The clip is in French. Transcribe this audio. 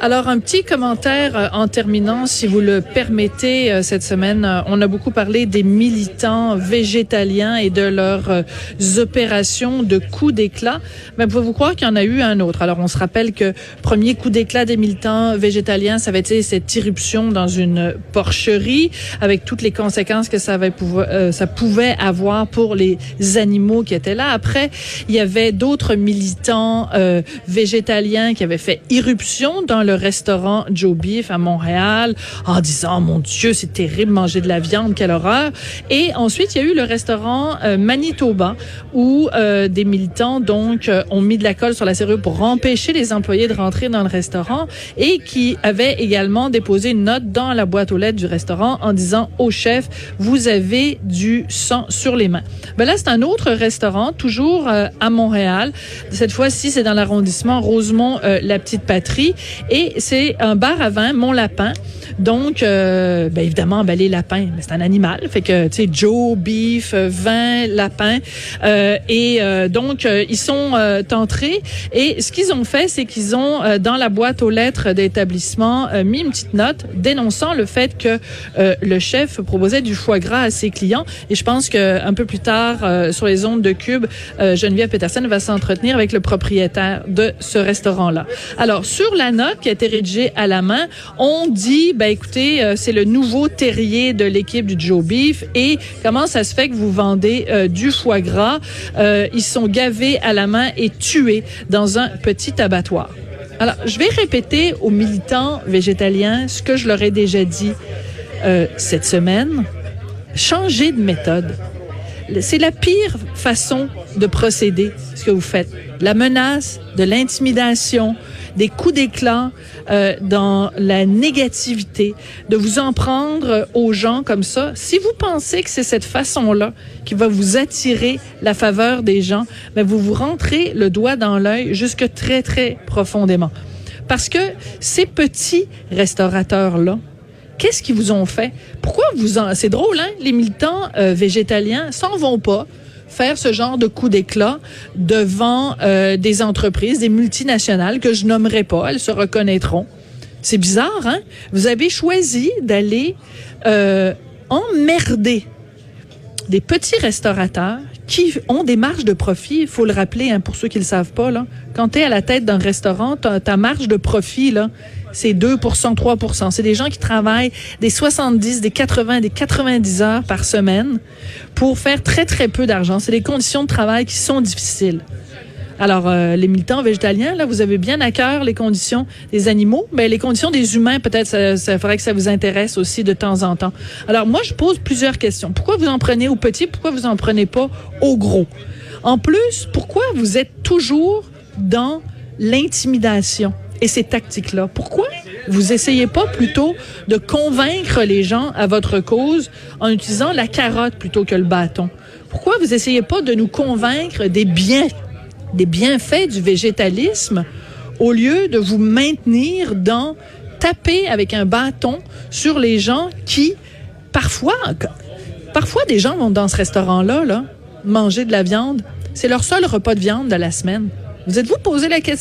Alors, un petit commentaire euh, en terminant, si vous le permettez, euh, cette semaine. Euh, on a beaucoup parlé des militants végétaliens et de leurs opérations de coups d'éclat. Mais pouvez-vous croire qu'il y en a eu un autre? Alors, on se rappelle que premier coup d'éclat des militants végétaliens, ça avait été cette irruption dans une porcherie avec toutes les conséquences que ça, avait ça pouvait avoir pour les animaux qui étaient là. Après, il y avait d'autres militants végétaliens qui avaient fait irruption dans le restaurant Joe Beef à Montréal en disant, mon Dieu, c'est terrible manger de la viande, quelle horreur. Et ensuite, il y a eu le restaurant euh, Manitoba où euh, des militants donc euh, ont mis de la colle sur la serrure pour empêcher les employés de rentrer dans le restaurant et qui avaient également déposé une note dans la boîte aux lettres du restaurant en disant au chef, vous avez du sang sur les mains. Ben là, c'est un autre restaurant, toujours à Montréal. Cette fois-ci, c'est dans l'arrondissement Rosemont-la Petite Patrie. Et c'est un bar à vin, Mon Lapin. Donc, euh, ben évidemment, ben les lapins, ben, c'est un animal. Fait que, tu sais, Joe, beef, vin, lapin. Euh, et euh, donc, euh, ils sont entrés. Et ce qu'ils ont fait, c'est qu'ils ont, dans la boîte aux lettres d'établissement, mis une petite note dénonçant le fait que le chef proposait du foie gras à ses clients. Et je pense que un peu plus tard, sur les ondes de Cube, Geneviève Peterson va s'entretenir avec le propriétaire de ce restaurant-là. Alors, sur la note qui a été rédigée à la main, on dit, ben écoutez, euh, c'est le nouveau terrier de l'équipe du Joe Beef et comment ça se fait que vous vendez euh, du foie gras? Euh, Ils sont gavés à la main et tués dans un petit abattoir. Alors, je vais répéter aux militants végétaliens ce que je leur ai déjà dit cette semaine. Changez de méthode. C'est la pire façon de procéder, ce que vous faites. La menace, de l'intimidation, des coups d'éclat euh, dans la négativité, de vous en prendre aux gens comme ça. Si vous pensez que c'est cette façon-là qui va vous attirer la faveur des gens, ben vous vous rentrez le doigt dans l'œil jusque très, très profondément. Parce que ces petits restaurateurs-là, qu'est-ce qu'ils vous ont fait? Pourquoi vous en... C'est drôle, hein? Les militants euh, végétaliens s'en vont pas faire ce genre de coup d'éclat devant euh, des entreprises, des multinationales que je nommerai pas, elles se reconnaîtront. C'est bizarre, hein? Vous avez choisi d'aller euh, emmerder des petits restaurateurs qui ont des marges de profit. Il faut le rappeler, hein, pour ceux qui le savent pas. Quand tu es à la tête d'un restaurant, ta, ta marge de profit, là, c'est 2% 3% C'est des gens qui travaillent des 70, des 80, des 90 heures par semaine pour faire très, très peu d'argent. C'est des conditions de travail qui sont difficiles. Alors, euh, les militants végétaliens, là, vous avez bien à cœur les conditions des animaux, mais les conditions des humains, peut-être, ça, ça que ça vous intéresse aussi de temps en temps. Alors, moi, je pose plusieurs questions. Pourquoi vous en prenez aux petits? Pourquoi vous en prenez pas aux gros? En plus, pourquoi vous êtes toujours dans l'intimidation? et ces tactiques-là? Pourquoi vous essayez pas plutôt de convaincre les gens à votre cause en utilisant la carotte plutôt que le bâton? Pourquoi vous essayez pas de nous convaincre des biens, des bienfaits du végétalisme au lieu de vous maintenir dans taper avec un bâton sur les gens qui, parfois, parfois des gens vont dans ce restaurant-là, là, manger de la viande. C'est leur seul repas de viande de la semaine. Vous êtes-vous posé la question?